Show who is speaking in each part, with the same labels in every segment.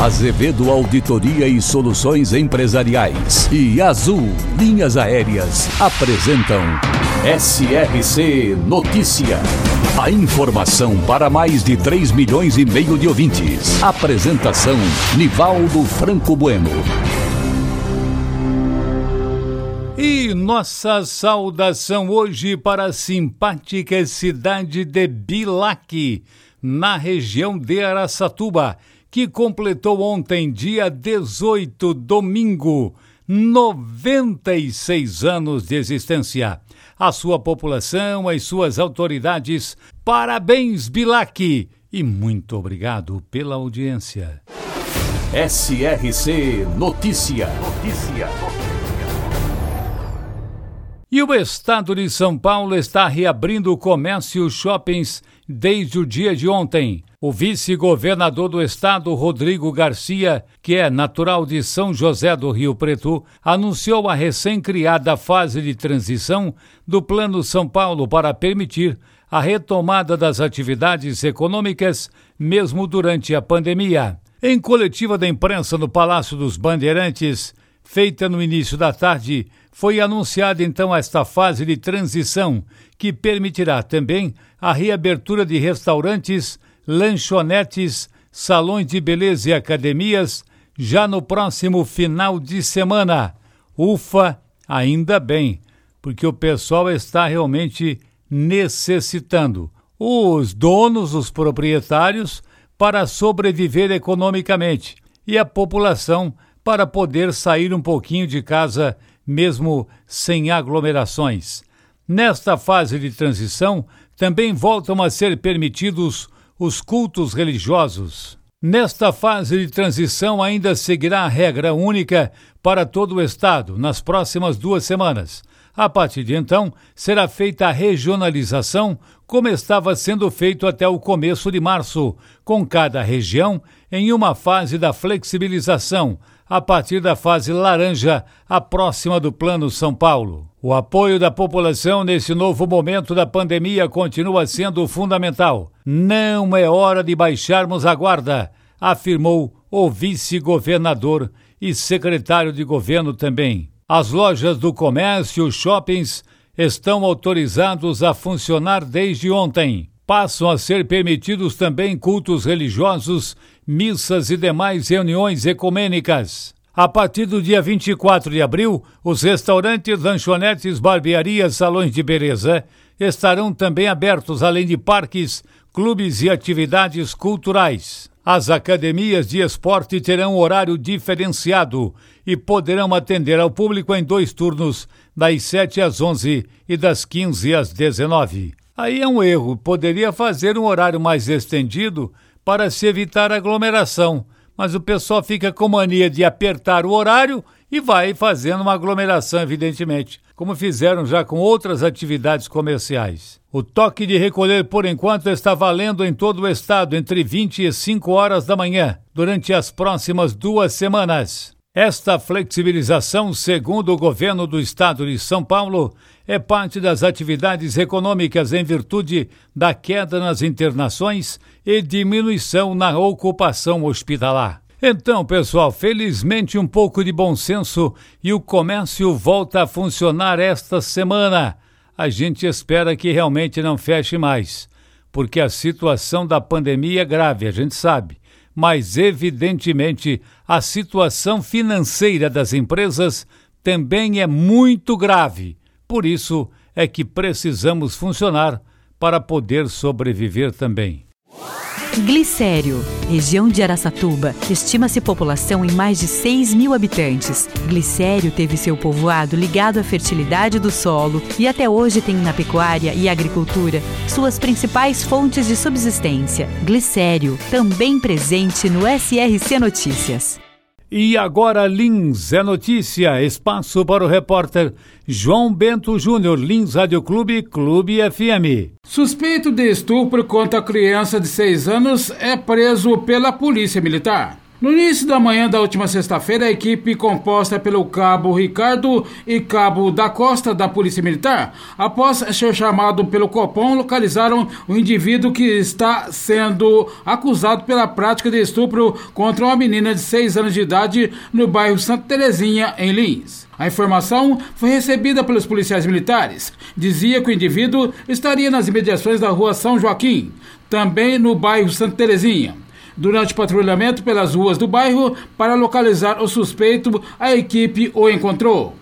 Speaker 1: Azevedo Auditoria e Soluções Empresariais e Azul Linhas Aéreas apresentam SRC Notícia. A informação para mais de 3 milhões e meio de ouvintes. Apresentação Nivaldo Franco Bueno.
Speaker 2: E nossa saudação hoje para a simpática cidade de Bilac, na região de Araçatuba que completou ontem, dia 18, domingo, 96 anos de existência. A sua população, as suas autoridades, parabéns, Bilac! E muito obrigado pela audiência.
Speaker 1: SRC Notícia. Notícia.
Speaker 2: E o estado de São Paulo está reabrindo o comércio e shoppings desde o dia de ontem. O vice-governador do estado, Rodrigo Garcia, que é natural de São José do Rio Preto, anunciou a recém-criada fase de transição do Plano São Paulo para permitir a retomada das atividades econômicas, mesmo durante a pandemia. Em coletiva da imprensa no Palácio dos Bandeirantes, feita no início da tarde, foi anunciada então esta fase de transição, que permitirá também a reabertura de restaurantes lanchonetes, salões de beleza e academias já no próximo final de semana. Ufa, ainda bem, porque o pessoal está realmente necessitando. Os donos, os proprietários, para sobreviver economicamente e a população para poder sair um pouquinho de casa, mesmo sem aglomerações. Nesta fase de transição, também voltam a ser permitidos os cultos religiosos. Nesta fase de transição, ainda seguirá a regra única para todo o Estado nas próximas duas semanas. A partir de então, será feita a regionalização, como estava sendo feito até o começo de março, com cada região em uma fase da flexibilização, a partir da fase laranja, a próxima do Plano São Paulo. O apoio da população nesse novo momento da pandemia continua sendo fundamental. Não é hora de baixarmos a guarda, afirmou o vice-governador e secretário de governo também. As lojas do comércio, os shoppings, estão autorizados a funcionar desde ontem. Passam a ser permitidos também cultos religiosos, missas e demais reuniões ecumênicas. A partir do dia 24 de abril, os restaurantes, lanchonetes, barbearias, salões de beleza estarão também abertos, além de parques, clubes e atividades culturais. As academias de esporte terão horário diferenciado e poderão atender ao público em dois turnos, das 7 às 11 e das 15 às 19. Aí é um erro, poderia fazer um horário mais estendido para se evitar aglomeração mas o pessoal fica com mania de apertar o horário e vai fazendo uma aglomeração, evidentemente, como fizeram já com outras atividades comerciais. O toque de recolher, por enquanto, está valendo em todo o estado entre 20 e 5 horas da manhã, durante as próximas duas semanas. Esta flexibilização, segundo o governo do estado de São Paulo, é parte das atividades econômicas em virtude da queda nas internações e diminuição na ocupação hospitalar. Então, pessoal, felizmente um pouco de bom senso e o comércio volta a funcionar esta semana. A gente espera que realmente não feche mais, porque a situação da pandemia é grave, a gente sabe. Mas, evidentemente, a situação financeira das empresas também é muito grave por isso é que precisamos funcionar para poder sobreviver também.
Speaker 3: Glicério, região de Araçatuba, estima-se população em mais de 6 mil habitantes. Glicério teve seu povoado ligado à fertilidade do solo e até hoje tem na pecuária e agricultura suas principais fontes de subsistência. Glicério, também presente no SRC Notícias.
Speaker 2: E agora Lins é notícia, espaço para o repórter João Bento Júnior, Lins Rádio Clube, Clube FM.
Speaker 4: Suspeito de estupro contra criança de 6 anos é preso pela Polícia Militar. No início da manhã da última sexta-feira, a equipe composta pelo cabo Ricardo e cabo da Costa da Polícia Militar, após ser chamado pelo Copom, localizaram o indivíduo que está sendo acusado pela prática de estupro contra uma menina de 6 anos de idade no bairro Santa Terezinha, em Lins. A informação foi recebida pelos policiais militares. Dizia que o indivíduo estaria nas imediações da rua São Joaquim, também no bairro Santa Terezinha. Durante o patrulhamento pelas ruas do bairro para localizar o suspeito, a equipe o encontrou.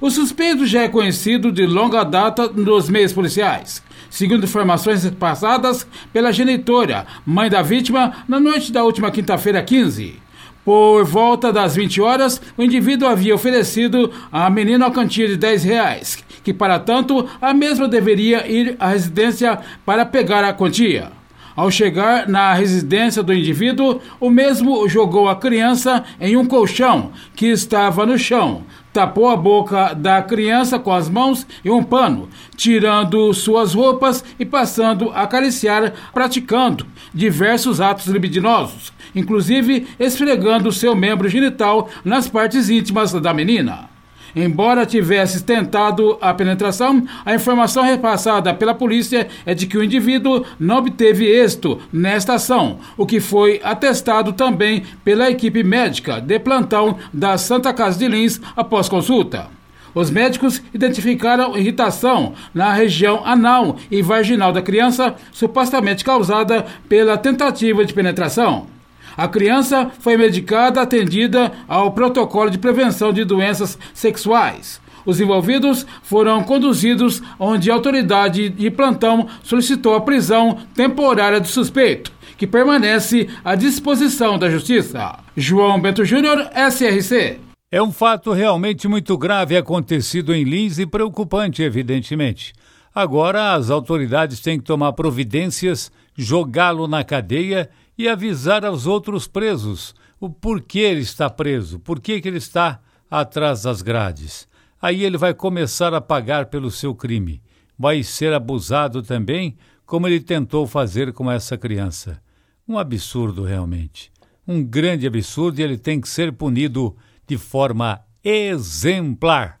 Speaker 4: O suspeito já é conhecido de longa data nos meios policiais. Segundo informações passadas pela genitora, mãe da vítima, na noite da última quinta-feira 15. Por volta das 20 horas, o indivíduo havia oferecido à menina uma quantia de 10 reais, que para tanto a mesma deveria ir à residência para pegar a quantia. Ao chegar na residência do indivíduo, o mesmo jogou a criança em um colchão que estava no chão, tapou a boca da criança com as mãos e um pano, tirando suas roupas e passando a acariciar, praticando diversos atos libidinosos, inclusive esfregando seu membro genital nas partes íntimas da menina. Embora tivesse tentado a penetração, a informação repassada pela polícia é de que o indivíduo não obteve êxito nesta ação, o que foi atestado também pela equipe médica de plantão da Santa Casa de Lins após consulta. Os médicos identificaram irritação na região anal e vaginal da criança, supostamente causada pela tentativa de penetração. A criança foi medicada atendida ao protocolo de prevenção de doenças sexuais. Os envolvidos foram conduzidos onde a autoridade de plantão solicitou a prisão temporária do suspeito, que permanece à disposição da Justiça. João Bento Júnior, SRC.
Speaker 2: É um fato realmente muito grave acontecido em Lins e preocupante, evidentemente. Agora as autoridades têm que tomar providências, jogá-lo na cadeia e avisar aos outros presos o porquê ele está preso, por que ele está atrás das grades. Aí ele vai começar a pagar pelo seu crime. Vai ser abusado também, como ele tentou fazer com essa criança. Um absurdo, realmente. Um grande absurdo e ele tem que ser punido de forma exemplar.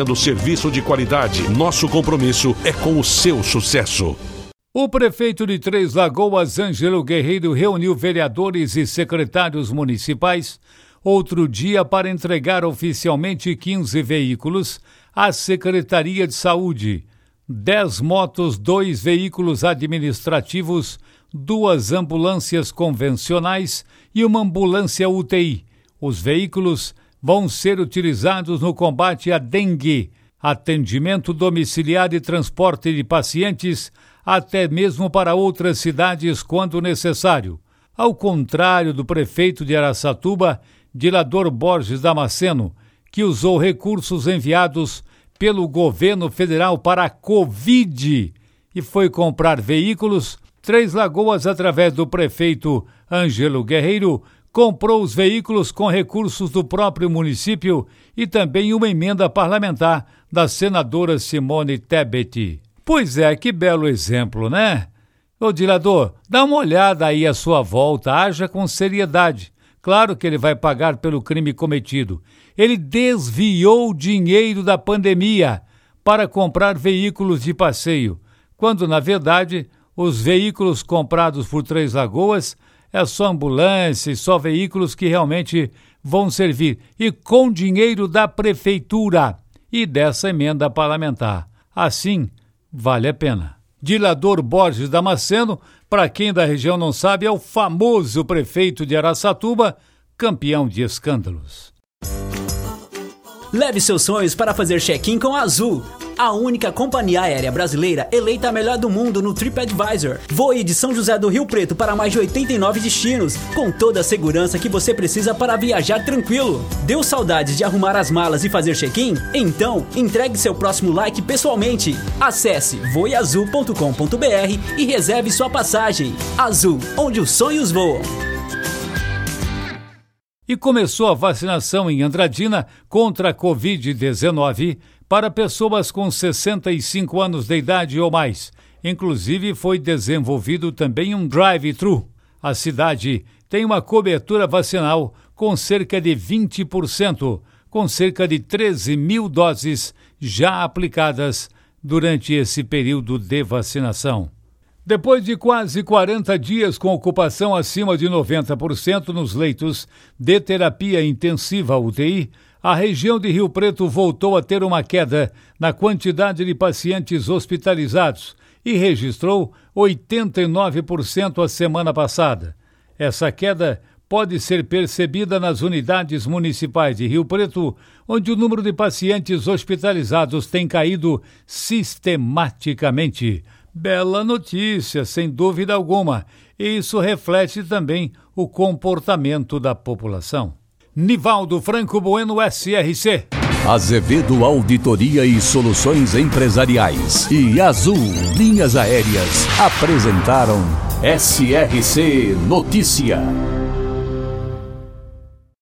Speaker 1: oferecendo serviço de qualidade. Nosso compromisso é com o seu sucesso.
Speaker 2: O prefeito de Três Lagoas, Ângelo Guerreiro, reuniu vereadores e secretários municipais outro dia para entregar oficialmente 15 veículos à Secretaria de Saúde, 10 motos, dois veículos administrativos, duas ambulâncias convencionais e uma ambulância UTI. Os veículos vão ser utilizados no combate à dengue, atendimento domiciliar e transporte de pacientes, até mesmo para outras cidades quando necessário. Ao contrário do prefeito de Araçatuba, Dilador Borges Damasceno, que usou recursos enviados pelo governo federal para a Covid e foi comprar veículos, Três Lagoas, através do prefeito Ângelo Guerreiro, comprou os veículos com recursos do próprio município e também uma emenda parlamentar da senadora Simone Tebet. Pois é, que belo exemplo, né? Ô dilador, dá uma olhada aí à sua volta, haja com seriedade. Claro que ele vai pagar pelo crime cometido. Ele desviou dinheiro da pandemia para comprar veículos de passeio, quando, na verdade, os veículos comprados por Três Lagoas é só ambulância, só veículos que realmente vão servir e com dinheiro da prefeitura e dessa emenda parlamentar. Assim, vale a pena. Dilador Borges Damasceno, para quem da região não sabe, é o famoso prefeito de Araçatuba, campeão de escândalos.
Speaker 5: Leve seus sonhos para fazer check-in com a Azul a única companhia aérea brasileira eleita a melhor do mundo no TripAdvisor. Voe de São José do Rio Preto para mais de 89 destinos, com toda a segurança que você precisa para viajar tranquilo. Deu saudades de arrumar as malas e fazer check-in? Então, entregue seu próximo like pessoalmente. Acesse voeazul.com.br e reserve sua passagem. Azul, onde os sonhos voam.
Speaker 2: E começou a vacinação em Andradina contra a Covid-19 para pessoas com 65 anos de idade ou mais. Inclusive, foi desenvolvido também um drive-thru. A cidade tem uma cobertura vacinal com cerca de 20%, com cerca de 13 mil doses já aplicadas durante esse período de vacinação. Depois de quase 40 dias com ocupação acima de 90% nos leitos de terapia intensiva UTI, a região de Rio Preto voltou a ter uma queda na quantidade de pacientes hospitalizados e registrou 89% a semana passada. Essa queda pode ser percebida nas unidades municipais de Rio Preto, onde o número de pacientes hospitalizados tem caído sistematicamente. Bela notícia, sem dúvida alguma, e isso reflete também o comportamento da população. Nivaldo Franco Bueno SRC.
Speaker 1: Azevedo Auditoria e Soluções Empresariais e Azul Linhas Aéreas apresentaram SRC Notícia.